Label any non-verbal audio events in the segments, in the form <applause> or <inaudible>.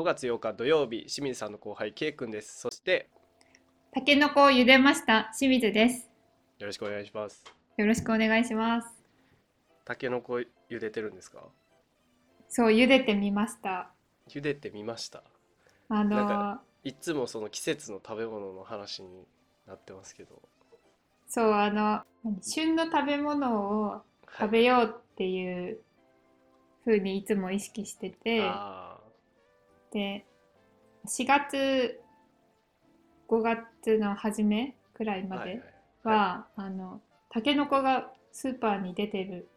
5月8日土曜日清水さんの後輩 K 君です。そしてたけのこを茹でました清水です。よろしくお願いします。よろしくお願いします。たけのこ茹でてるんですか？そう茹でてみました。茹でてみました。あのなんかいつもその季節の食べ物の話になってますけど。そうあの何旬の食べ物をはい食べようっていう風にいつも意識してて、あで4月5月の初めくらいーまではいはいは、あのたけのこがスーパーに出てる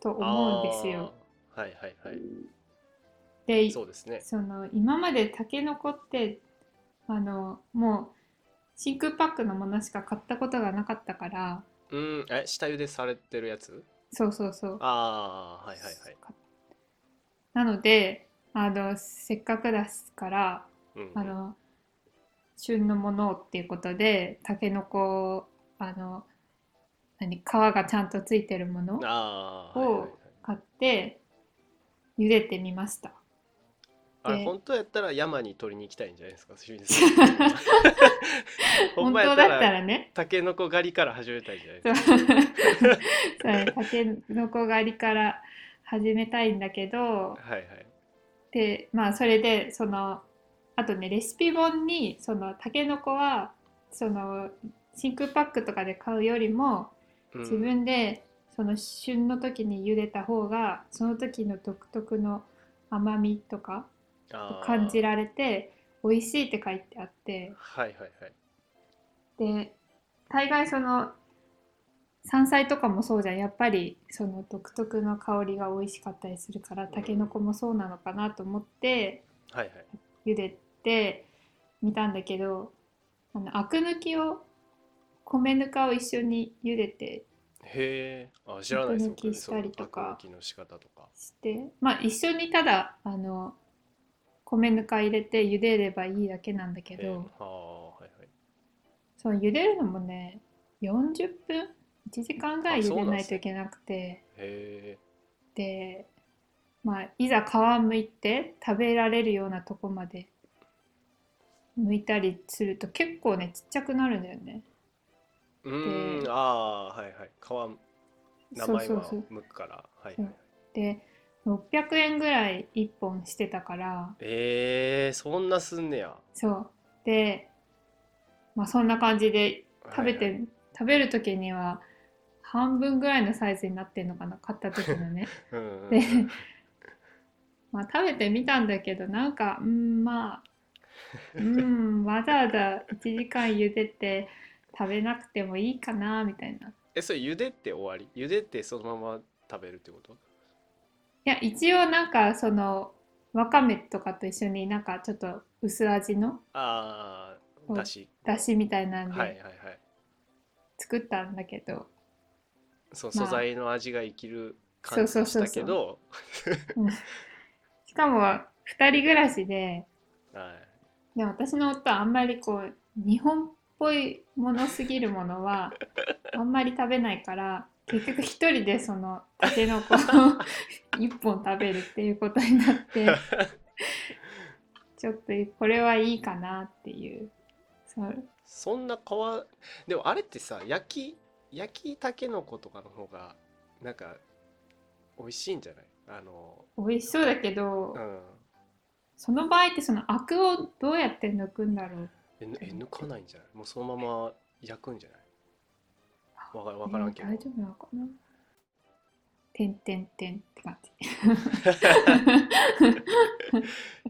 と思うんですよ。はいはいはい。でそうですね。その今までたけのこってあのもう真空パックのものしか買ったことがなかったからうんえ下茹でされてるやつ？そうそうそう。ああはいはいはい。なのであのせっかくですからうんあの旬のものをっていうことでたけのこあの何皮がちゃんとついてるものを買って茹でてみました。あ本当やったら山に取りに行きたいんじゃないですか清水さん。<laughs> 本当だったららねタケノコ狩りから始めたいじゃないですか。たけのこ狩りから始めたいんだけどはいはいでまあそれでそのあとねレシピ本にそのたけのこはその真空パックとかで買うよりもうん。自分でその旬の時に茹でた方がその時の独特の甘みとか感じられて美味しいって書いてあって。はいはいはい。で大概その山菜とかもそうじゃん。やっぱりその独特の香りが美味しかったりするからたけのこもそうなのかなと思ってはいはい。茹でてみたんだけどあのアク抜きを米ぬかを一緒に茹でてへえ。あ知らないですアク抜きしたりとか。そのアク抜きの仕方とか。してまあ一緒にただあの米ぬか入れて茹でればいいだけなんだけへえ。どああはいはい。その茹でるのもね40分？1時間ぐらい茹でないといけなくて。でまあいざ皮むいて食べられるようなとこまで剥いたりすると結構ねちっちゃくなるんだよね。うーん。ああはいはい。皮名前はそうそうそう。剥くから。はいで600円ぐらい1本してたから。えー、そんなすんねや。そう。でまあそんな感じで食べて、はいはい。食べる時には半分ぐらいのサイズになってんのかな買った時のね。<laughs> うんうんうん。で <laughs> まあ食べてみたんだけどなんかうんまあうんわざわざ1時間茹でて食べなくてもいいかなみたいな。いえそれ茹でって終わり？茹でてそのまま食べるってこと？や一応なんかそのわかめとかと一緒になんかちょっと薄味のああだし。だしみたいなんはいはいではい。作ったんだけど、そうまあ。素材の味が生きる感じでしたけど。<laughs> うん。しかも2人暮らしではい。で私の夫はあんまりこう日本っぽいものすぎるものは <laughs> あんまり食べないから結局一人でそのたけのこを <laughs> 一本食べるっていうことになってちょっとこれはいいかなっていう。そう。そんな皮でもあれってさ焼き焼きたけのことかの方がなんか美味しいんじゃない？あの美味しそうだけど、うんその場合ってそのアクをどうやって抜くんだろう？えぬえ抜かないんじゃない？もうそのまま焼くんじゃない？わかわからんけど、えー大丈夫なのかな？てんてんてんって感じ。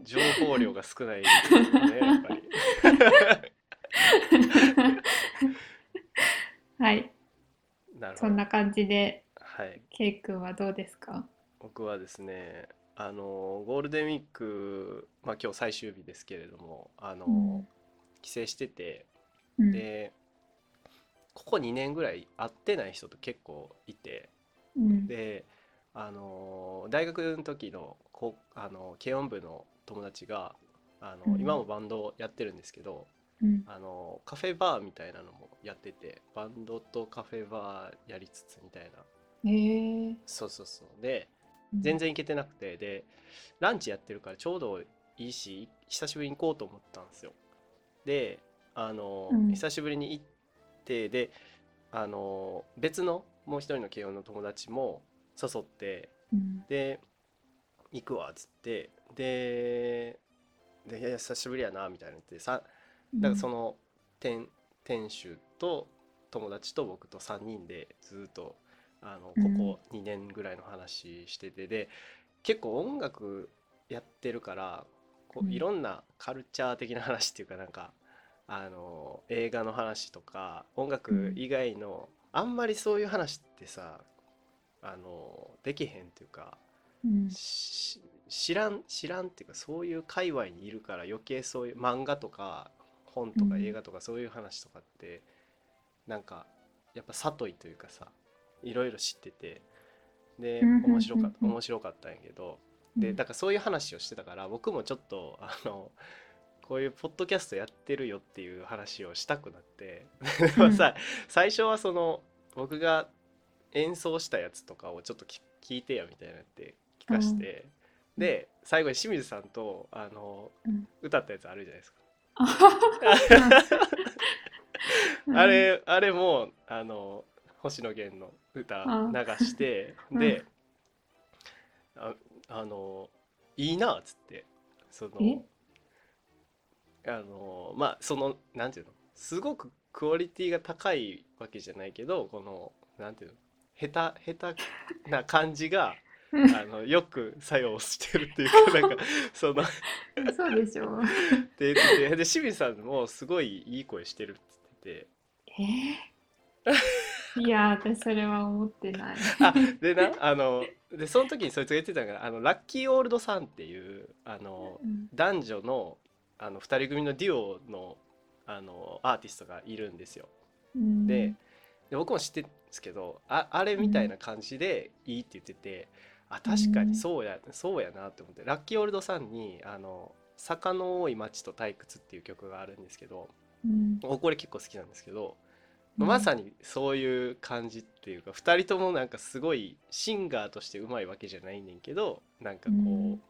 情報量が少ないねやっぱり。<laughs> はいなるほど。そんな感じではい。ケイ君はどうですか？僕はですねあのゴールデンウィーク、まあ、今日最終日ですけれどもあの、うん。帰省しててうん。でここ2年ぐらい会ってない人と結構いてうん。であの大学の時のこうあの軽音部の友達があの、うん。今もバンドやってるんですけどうん。あのカフェバーみたいなのもやっててバンドとカフェバーやりつつみたいな。へえ。そうそうそう。で全然行けてなくてでランチやってるからちょうどいいし久しぶりに行こうと思ったんですよ。であの、うん。久しぶりに行ってであの別のもう一人の慶応の友達も誘ってうん。で行くわっつって。でで久しぶりやなみたいな言ってさだからその店店主と友達と僕と3人でずっとあのこうん。こ2年ぐらいの話しててで結構音楽やってるからこううん。いろんなカルチャー的な話っていうかなんかあの映画の話とか音楽以外のあんまりそういう話ってさあのできへんっていうかうん。し知らん知らんっていうかそういう界隈にいるから余計そういう漫画とか本とかうん。映画とかそういう話とかって、なんかやっぱ里いというかさいろいろ知っててでうん面白かったうん面白かったんやけどでだからそういう話をしてたから僕もちょっとあのこういうポッドキャストやってるよっていう話をしたくなってでもさ、最初はその僕が演奏したやつとかをちょっと聞聞いてよみたいなって聞かして、で最後に清水さんとあの、うん。歌ったやつあるじゃないですか。<laughs> うん。あれあれもあの星野源の歌うん流して、<laughs> うん。でああのいいなっつってそのえ？あのまあそのなんていうの？すごくクオリティが高いわけじゃないけどこのなんていうの？下手下手な感じが <laughs> あのよく作用してるっていうか <laughs> なんかそのそうでしょ。ででで清水さんもすごいいい声してるっつってて。えー、いや私それは思ってない。あでなあのでその時にそいつが言ってたからあのラッキーオールドさんっていうあのうん。男女のあの2人組のデュオのあのアーティストがいるんですよ。うん。でで僕も知ってるんですけどああれみたいな感じでいいって言ってて、あ確かに。そうや、そうやなって思って。ラッキーオールドさんに「あの坂の多い町と退屈」っていう曲があるんですけどうん。僕これ結構好きなんですけど、うん。まさにそういう感じっていうか2人ともなんかすごいシンガーとしてうまいわけじゃないねんけどなんかこう、うん。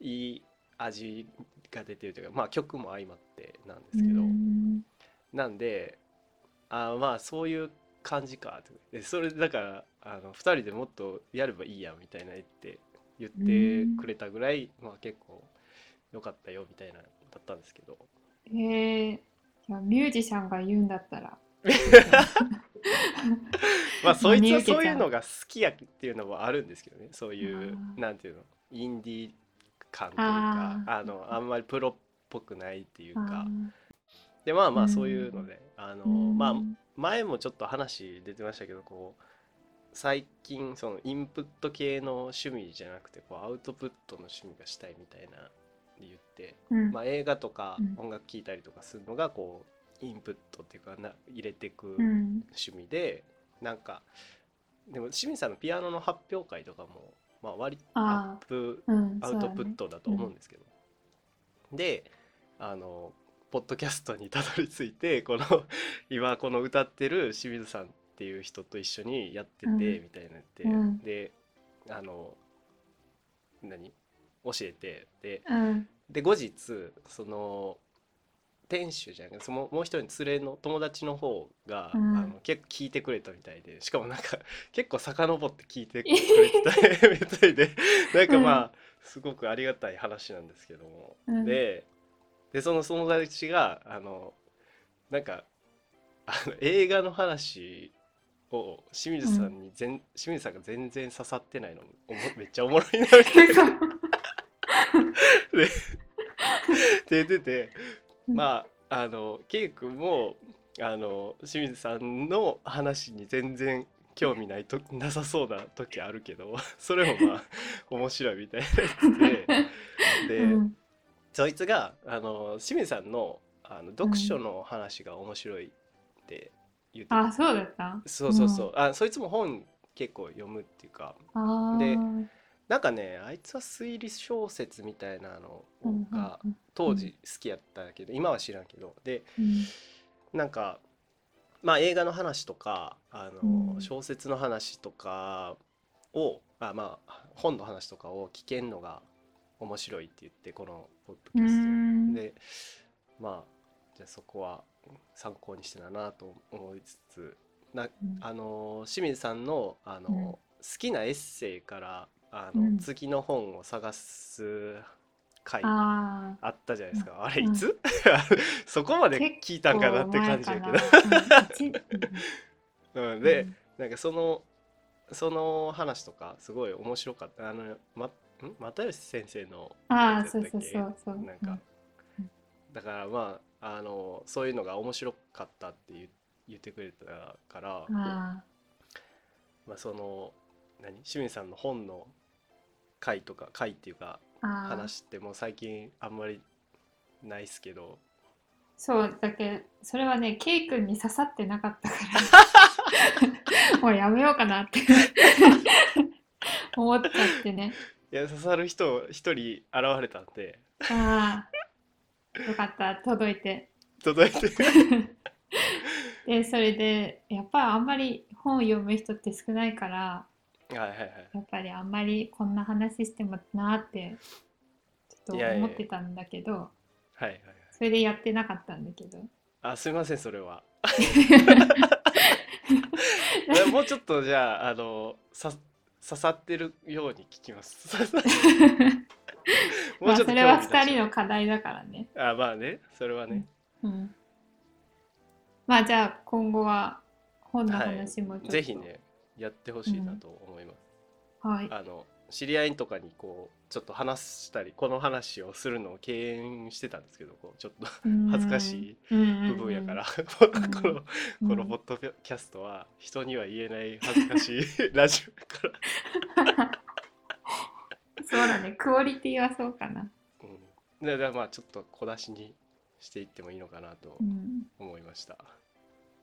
いい味が出てるというかまあ曲も相まってなんですけど。うん。なんであーまあそういう感じかとでそれだからあの2人でもっとやればいいやみたいな言って言ってくれたぐらい、まあ結構良かったよみたいなだったんですけど。えー、ミュージシャンが言うんだったら。<laughs> まあそいつはそういうのが好きやっていうのもあるんですけどね。そういうなんていうの？インディー感というかあのあんまりプロっぽくないっていうあかー。でまあまうん。あそういうのであのうん。まあ前もちょっと話出てましたけどこう最近そのインプット系の趣味じゃなくてこうアウトプットの趣味がしたいみたいな言って、うん。まあ、映画とかうん。音楽聴いたりとかするのがこうインプットっていうかな入れてくうん。趣味で、なんかでも清水さんのピアノの発表会とかも、まあ、割とアあップうんアウトプットだと思うんですけど、であのポッドキャストにたどり着いて <laughs> この今この歌ってる清水さんっていう人と一緒にやってて、うん。みたいなって、うん。であの何？教えてでうん。で後日その店主じゃなくてそのもう一人の連れの友達の方が、うん。あの結構聞いてくれたみたいでしかもなんか <laughs> 結構遡って聞いてくれてたみたいでなんかまあすごくありがたい話なんですけども、うん。ででその友達があのなんかあの映画の話を清水さんに全、清水さんが全然刺さってないのおもめっちゃおもろいなみたいな。<laughs> でって言っててまああのケイ君もあの清水さんの話に全然興味ないとなさそうな時あるけどそれもまあ面白いみたいなやつで。<laughs> で、うんそいつがあの清水さんのあの読書の話が面白いって言ってて、あそうだったそうそうそう、あそいつも本結構読むっていうか。でなんかねあいつは推理小説みたいなのうんがうん。当時好きやったけど、今は知らんけど。でうん。なんかまあ映画の話とかあの、うん。小説の話とかをあまあ本の話とかを聞けんのが面白いって言ってこのポッドキャスん。トでまあじゃあそこは参考にしてたなと思いつつなうん。あの清水さんのあの、うん。好きなエッセイからあの、うん。次の本を探す回ああったじゃないですか、あれうん。いつ？<laughs> そこまで聞いたんかなって感じやけど、うん、で、なんかそのその話とかすごい面白かった。あの又吉先生のああそうそうそうそう。なんか、だからまああのそういうのが面白かったって言言ってくれたから、まあ、その何？清水さんの本の回とか回っていうか話ってもう最近あんまりないっすけど。そうだけどそれはねケイ君に刺さってなかったから。<laughs> もうやめようかなって。思っちゃってねいや刺さる人一人現れたんで。ああよかった。届いて。届いて。<laughs> でそれでやっぱりあんまり本を読む人って少ないからはいはいはい。やっぱりあんまりこんな話してもなーってちょっと思ってたんだけどはいはいはい。それでやってなかったんだけど。あすいませんそれは。<laughs> <laughs> もうちょっとじゃああのさ刺さってるように聞きます。<laughs> もまあそれは2興味出して。人の課題だからね。あまあね。それはね、うん。まあじゃあ今後は本の話もちょっと。ぜひねやってほしいなと思います、はい。あの知り合いとかにこうちょっと話したりこの話をするのを敬遠してたんですけどこうちょっと恥ずかしい部分やから、このこのポッドキャストは人には言えない恥ずかしいラジオやから、そうだね。クオリティはそうかな、うん、ででまあちょっと小出しにしていってもいいのかなとうん、思いました、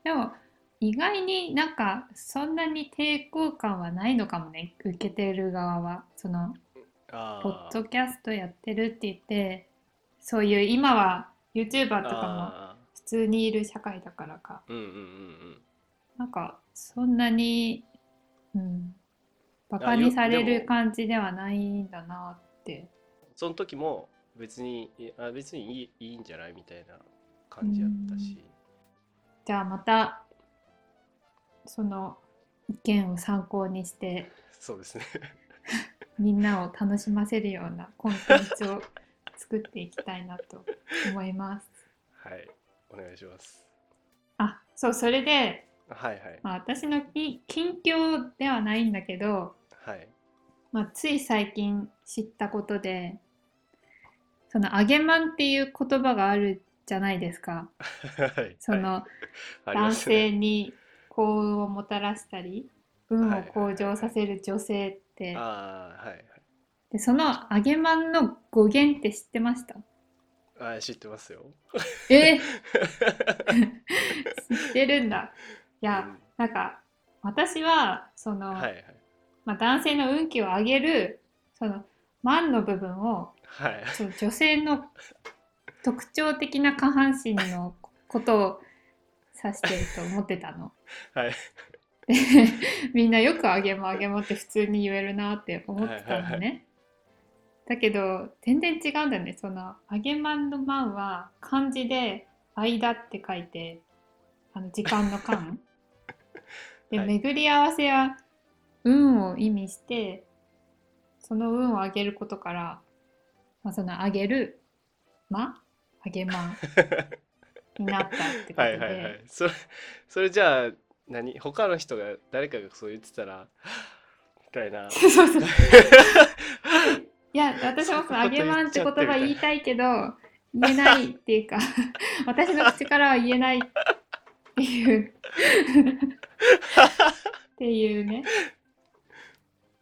でも意外になんかそんなに抵抗感はないのかもね受けてる側は。そのあポッドキャストやってるって言ってそういう今は YouTuber とかもあ普通にいる社会だからか。ーうんうんなんかそんなにうんバカにされる感じではないんだなって。その時も別にいあ別にいいいいんじゃないみたいな感じやったし、じゃあまたその意見を参考にしてそうですね。みんなを楽しませるようなコンテンツを作っていきたいなと思います。はいお願いします。あそうそれで、はいはい。まあ、私のき近況ではないんだけど、はい。まあ、つい最近知ったことでその「あげまん」っていう言葉があるじゃないですか。<laughs> はい。その、はい。男性に幸運をもたらしたり運を向上させる女性って。はいはい。でその「あげまん」の語源って知ってました？あ知ってますよ。え？<laughs> 知ってるんだ。いや、うん。なんか私はその、はいはい。まあ、男性の運気を上げるその「マン」の部分をはい。女性の特徴的な下半身のことを指してると思ってたの。<laughs> はいで <laughs> みんなよくあげもあげもって普通に言えるなって思ってたのね。だけど全然違うんだよね。そのあげまんのまんは漢字で間って書いてあの時間の間。<laughs> で、はい巡り合わせは運を意味してその運を上げることから、まあ、その上げるまあげまんになったってことで。はいはいはい。それそれじゃあ何他の人が誰かがそう言ってたらみたいな。<laughs> そうそう。<laughs> いや、私もそのあげまんって言葉言いたいけど、言えないっていうか、<laughs> 私の口からは言えないっていう、っていうね。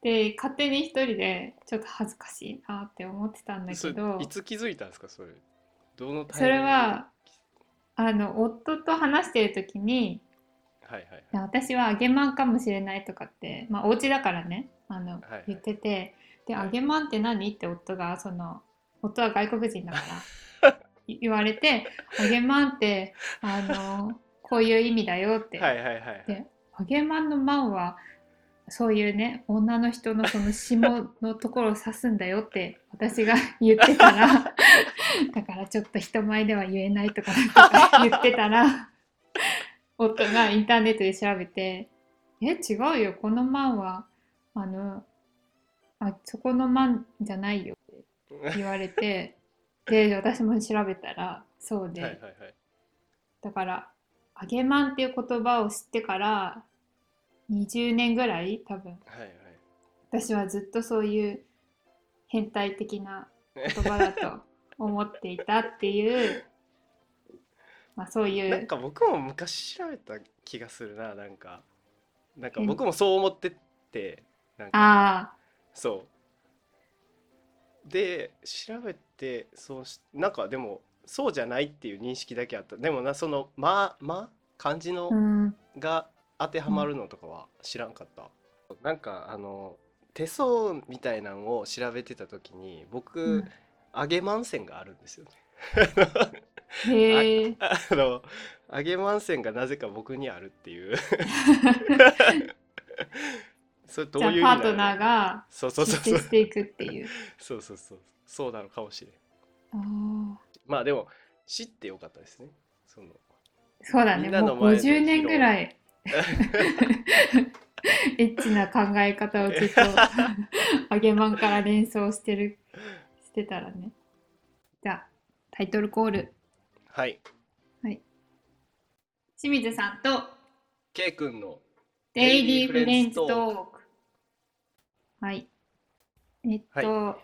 で、勝手に一人でちょっと恥ずかしいなって思ってたんだけど。い、つ気づいたんですか？それ。どのそれはあの、夫と話してる時に、はいはいい。や私は揚げまんかもしれないとかって、まあ、お家だからね。あの、はい。言ってて。ではい。揚げまんって何？って夫がその夫は外国人だから <laughs> い言われて揚げまんってあのこういう意味だよって、はいはいはいはい。で揚げまんのまんはそういうね女の人のその下のところを指すんだよって私が言ってたら <laughs> だからちょっと人前では言えないとか言ってたら夫がインターネットで調べて「え違うよこのマンはあのあそこのマンじゃないよ」って言われて <laughs> で私も調べたらそうで、だから「あげまん」っていう言葉を知ってから20年ぐらい多分。はいはい。私はずっとそういう変態的な言葉だと思っていたっていう <laughs> まあそういなんうか僕も昔調べた気がするななんか。なんかえ僕もそう思っててなんか。あそう。で調べてそうしなんかでもそうじゃないっていう認識だけあった。でもなその「ま」「ま」漢字のあうん。が当てはまるのとかは知らんかった、なんかあの手相みたいなのを調べてた時に僕、うん。揚げまん線があるんですよね。へえ <laughs> あの揚げまん線がなぜか僕にあるっていう。<laughs> それどういうパートナーがそうそう出そうそう。世していくっていう。そうそうそう。そうなのかもしれん。ああまあでも知ってよかったですね。そのそうだみね。もうんなの前で50年ぐらい <laughs> エッチな考え方をずっとあげまんから連想してるしてたらね。じゃあタイトルコール。はい。清水さんと K 君のデイリーフレンズトーク。はい。えっと、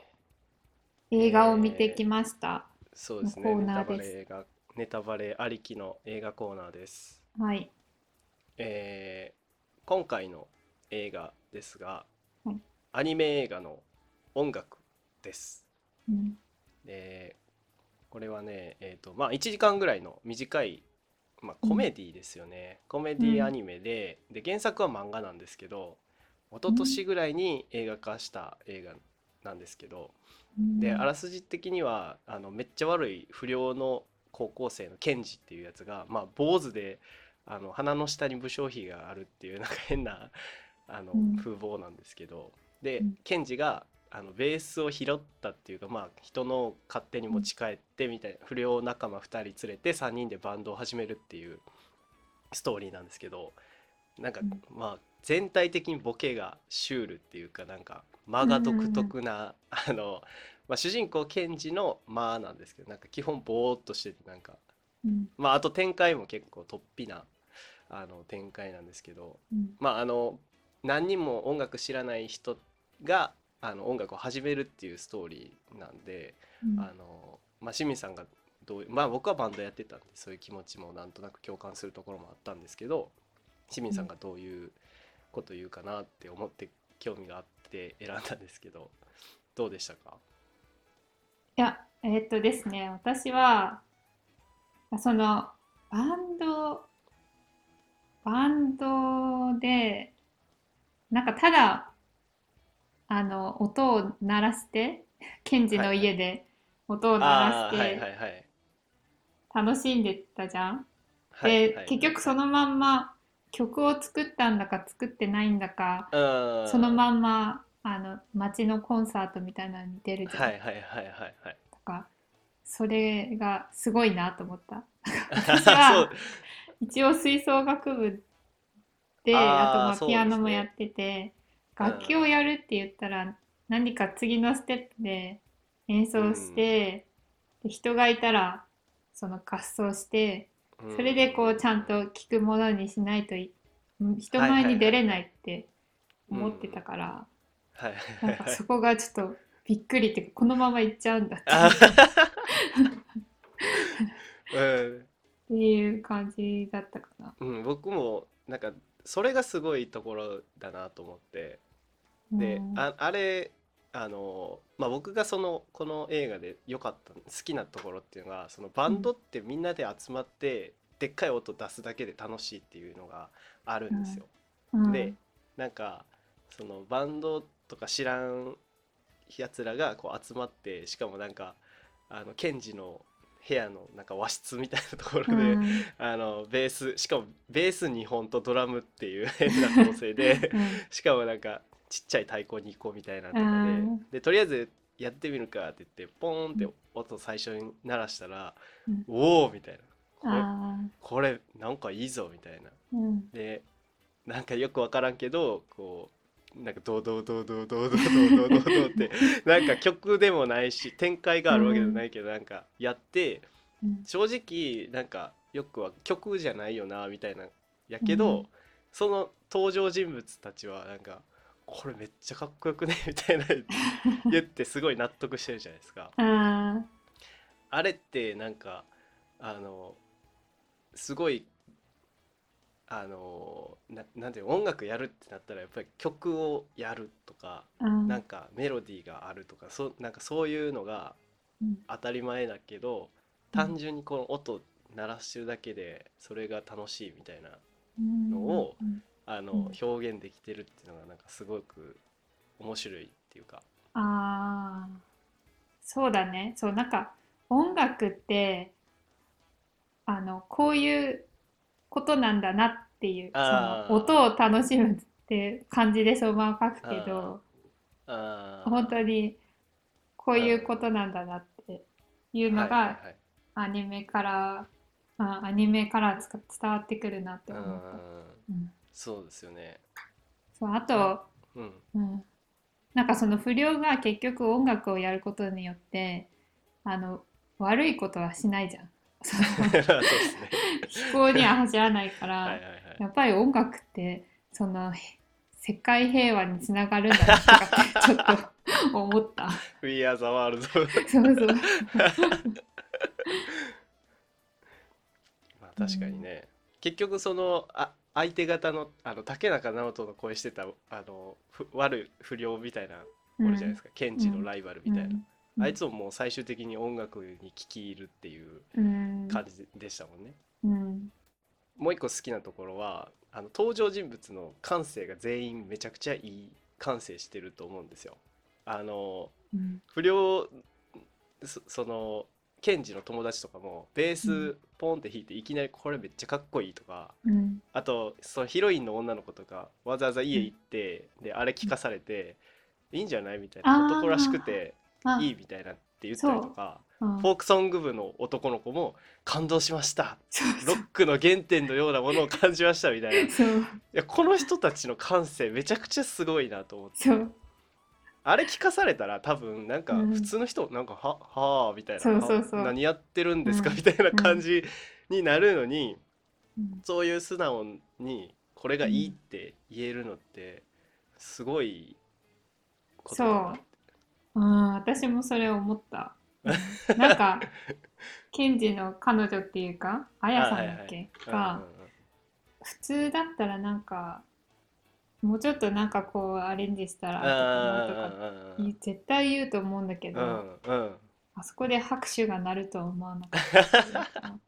映画を見てきました、そうですね。コーネタバナーです。レ映画ネタバレありきの映画コーナーです。はいえー今回の映画ですが、はい。アニメ映画の音楽です。うん。でこれはね、えーとまあ、1時間ぐらいの短い、まあ、コメディですよね、コメデうんィアニメでで原作は漫画なんですけど一昨年ぐらいに映画化した映画なんですけど、であらすじ的にはあのめっちゃ悪い不良の高校生のケンジっていうやつが、まあ、坊主であの鼻の下に武将髭があるっていうなんか変なあの、うん。風貌なんですけど。で、うん。ケンジがあのベースを拾ったっていうか、まあ、人の勝手に持ち帰ってみたいな不良仲間2人連れて3人でバンドを始めるっていうストーリーなんですけどなんか、うん。まあ全体的にボケがシュールっていうかなんか間が独特な、あの、まあ、主人公ケンジの間なんですけどなんか基本ボーっとしててなんかうん。まああと展開も結構突飛なあの展開なんですけどうん。まああの何人も音楽知らない人があの音楽を始めるっていうストーリーなんで、うん。あのまあ、清水さんがどうまあ僕はバンドやってたんでそういう気持ちもなんとなく共感するところもあったんですけど清水さんがどういうこと言うかなって思って興味があって選んだんですけどどうでしたか？いや、えーっとですね、私は、その、バンド、バンドで、なんかただ、あの、音を鳴らして、ケンジの家で音を鳴らしてはい楽しんでたじゃん？はいで、結局そのまんま曲を作ったんだか作ってないんだか、のそのまんま、あの、街のコンサートみたいなのに出るじゃん？はいはいはいはいはい。とかそれがすごいなと思った。<laughs> 私そはう一応吹奏楽部であとまあそうピアノですねもやっててうん楽器をやるって言ったら何か次のステップで演奏して、で人がいたらその合奏してそれでこうちゃんと聞くものにしないとい人前に出れないって思ってたから、はい。なんかそこがちょっとびっくりっていうかこのまま行っちゃうんだって。あ <laughs> うんっていう感じだったかな。うん、僕もなんかそれがすごいところだなと思ってで、うんああれあの、まあ、僕がそのこの映画で良かった好きなところっていうのがそのバンドってみんなで集まって、でっかい音出すだけで楽しいっていうのがあるんですよ。うんでなんかそのバンドとか知らんやつらがこう集まってしかもなんかあのケンジの部屋のなんか和室みたいなところで、うん。あのベースしかもベース2本とドラムっていう <laughs> 変な構成でしかもなんかちっちゃい太鼓2個みたいなとかで,、うん。でとりあえずやってみるかって言ってポーンって音最初に鳴らしたら、うん。おおみたいな。これあこれなんかいいぞみたいな。でなんかよく分からんけどこうなんかドドドドドドドドドって <laughs> なんか曲でもないし展開があるわけじゃないけど、なんかやってうん。正直なんかよくは曲じゃないよなみたいなやけど、うん。その登場人物たちはなんかこれめっちゃかっこよくね？<laughs> みたいな言ってすごい納得してるじゃないですか。ああれってなんかあのすごいあのななんていうの音楽やるってなったらやっぱり曲をやるとかーうん。なんかメロディーがあるとかそなんかそういうのがうん。当たり前だけど単純にこの音鳴らしてるだけでそれが楽しいみたいなうん。のをうん。あのうん。表現できてるっていうのがなんかすごく面白いっていうか。ああそうだね。そうなんか音楽ってあのこういうことなんだなっていうその音を楽しむって感じでそのまま書くけど本当にこういうことなんだなっていうのがアニメからあアニメからつか伝わってくるなってうん思った。うんそうですよね。そうあとうん。うん、なんかその不良が結局音楽をやることによってあの悪いことはしないじゃん。その <laughs> そうですね。非行には走らないから。やっぱり音楽ってそのへ世界平和につながるんだなとかってちょっと思った。<laughs> We are the world そうそう。<laughs> まあ確かにね、結局そのあ相手方のあの竹中直人の声してたあのふ悪い不良みたいなおるじゃないですか、ケンジのライバルみたいな、うん、あいつももう最終的に音楽に聴き入るっていううん、感じでしたもんね、うん、もう一個好きなところはあの登場人物の感性が全員めちゃくちゃいい感性してると思うんですよ。あのうん、不良そそのケンジの友達とかもベーうスポンって弾いていきなりこれめっちゃかっこいいとかうん、あとそのヒロインの女の子とかわざわざ家行ってであれ聞かされていいんじゃない？みたいな男らしくてあいいみたいなって言ったりとかう。ん。フォークソング部の男の子も感動しました。ロックの原点のようなものを感じましたみたいな。<laughs> いやこの人たちの感性めちゃくちゃすごいなと思って。あれ聞かされたら多分なんかうん。普通の人なんかははあみたいな。何やってるんですか？うん。みたいな感じになるのにうん。そういう素直にこれがいいって言えるのってすごいことだなってうん、私もそれ思った。う <laughs> んなんか、ケンジの彼女っていうか、あやさんだっけ？うんが、普通だったらなんか、もうちょっとなんかこうアレンジしたらとかとか絶対言うと思うんだけど、うんうん。うんあそこで拍手が鳴るとは思わなかった。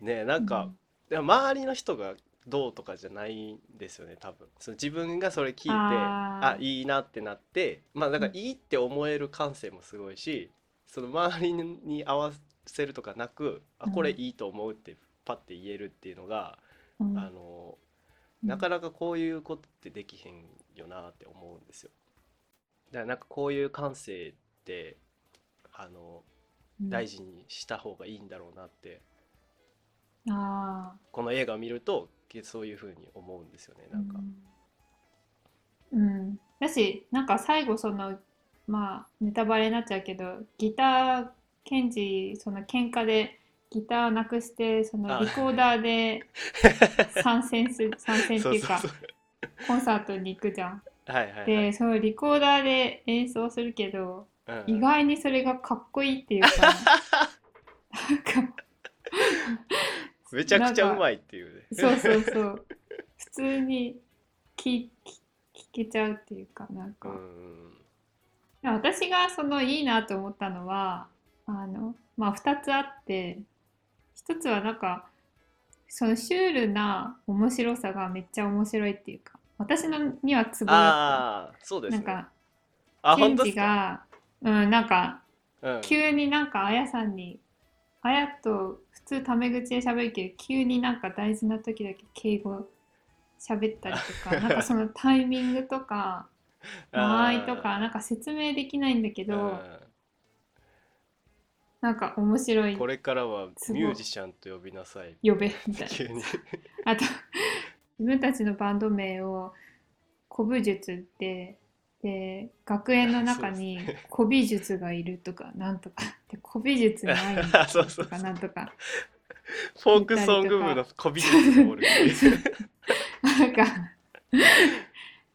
<laughs> ねなんか、でも周りの人がどうとかじゃないんですよね多分。その自分がそれ聞いてあー。あいいなってなってまあだからいいって思える感性もすごいしその周りに合わせるとかなくあうん。これいいと思うってパッて言えるっていうのが、うん。あのなかなかこういうことってできへんよなって思うんですよ。だからなんかこういう感性ってあのうん。大事にした方がいいんだろうなってあこの映画を見るとそういうふうに思うんですよねーなんか。うん、うん。だしなんか最後そのまあネタバレになっちゃうけどギターケンジその喧嘩でギターなくしてそのあ。リコーダーで <laughs> 参戦する参戦っていうかコンサートに行くじゃん。はいはいはい。でそのリコーダーで演奏するけどうん。意外にそれがかっこいいっていうか <laughs> なんかめちゃくちゃうまいっていうね。そうそうそう普通に聞聞けちゃうっていうかなんか、うん私がそのいいなと思ったのはあのまあ2つあって1つはなんかそのシュールな面白さがめっちゃ面白いっていうか私のにはツボだっああそうた、ですね。なんかあケン。ジがうんなんかうん急になんかあやさんにあやと普通タメ口で喋るけど急になんか大事な時だけ敬語喋ったりとか <laughs> なんかそのタイミングとか <laughs> 間合いとかなんか説明できないんだけどうん。なんか面白い。これからはミュージシャンと呼びなさい。呼べみたいな。急に。あと自分たちのバンド名を古武術ってで学園の中に古美術がいるとかなんとか。で古美術ないんだ <laughs> そうそうそう。とかなんとか。フォークソング部のこび術がおるなんか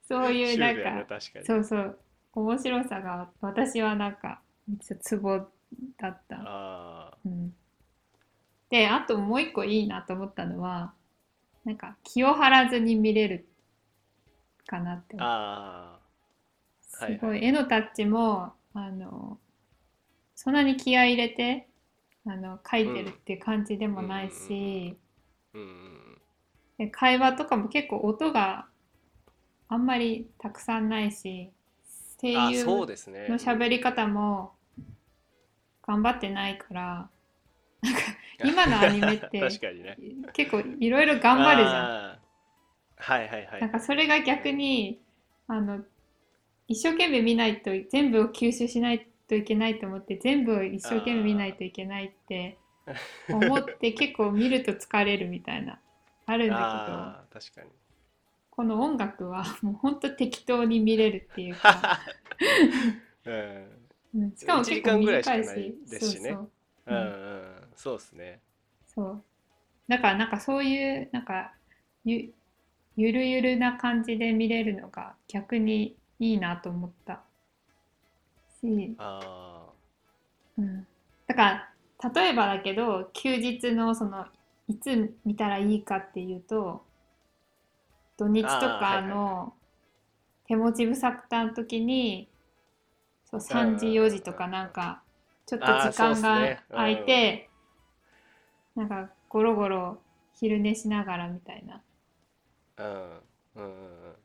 そうシいうなんかそうそう。面白さが私はなんかめっちゃツボだった。あうん、であともう一個いいなと思ったのはなんか気を張らずに見れるかなってーあすはい。ごい絵のタッチもあのそんなに気合い入れてあの描いてるっていう感じでもないし、ーうんうんで会話とかも結構音があんまりたくさんないし声優の喋り方も頑張ってないからなんか <laughs> 今のアニメって <laughs> ね。結構いろいろ頑張るじゃん。はいはいはい。なんかそれが逆にあの一生懸命見ないと全部を吸収しないといけないと思って全部を一生懸命見ないといけないって思って結構見ると疲れるみたいなあるんだけど確かに。この音楽はもうほんと適当に見れるっていうか、うん。うんしかも1時結構短ないいですしね。そうそう。うんうんそうですね。そう。だからなんかそういうなんかゆゆるゆるな感じで見れるのが逆にいいなと思った。し、あうん、だから例えばだけど休日のそのいつ見たらいいかっていうと土日とかはいの手持ち無沙汰の時にそう3時うん4時とかなんかちょっと時間が空いてなんかゴロゴロ昼寝しながらみたいな。うんうん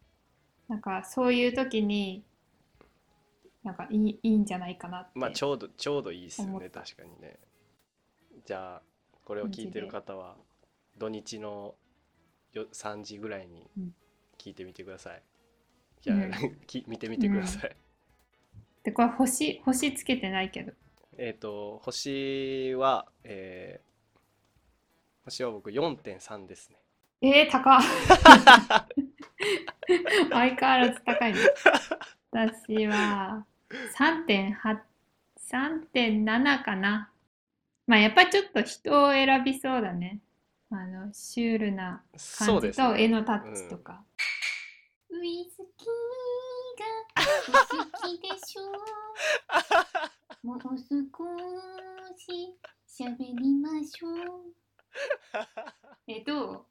なんかそういう時になんかいいいいんじゃないかなってまあちょうどちょうどいいですよ思った。ね確かにね。じゃあこれを聞いてる方は土日のよ3時ぐらいにうん。聞いてみてください、いや、うん。<laughs> き見てみてください、でこれ星星つけてないけど。えっ、と星はえー星は僕4.3ですね。えー、高っ <laughs> 相変わらず高いね。私は3.8 3.7かな。まあやっぱりちょっと人を選びそうだね。あのシュールな感じと絵のタッチとか、ウイスキーがお好きでしょう。<laughs> もう少し喋りましょう。えどう？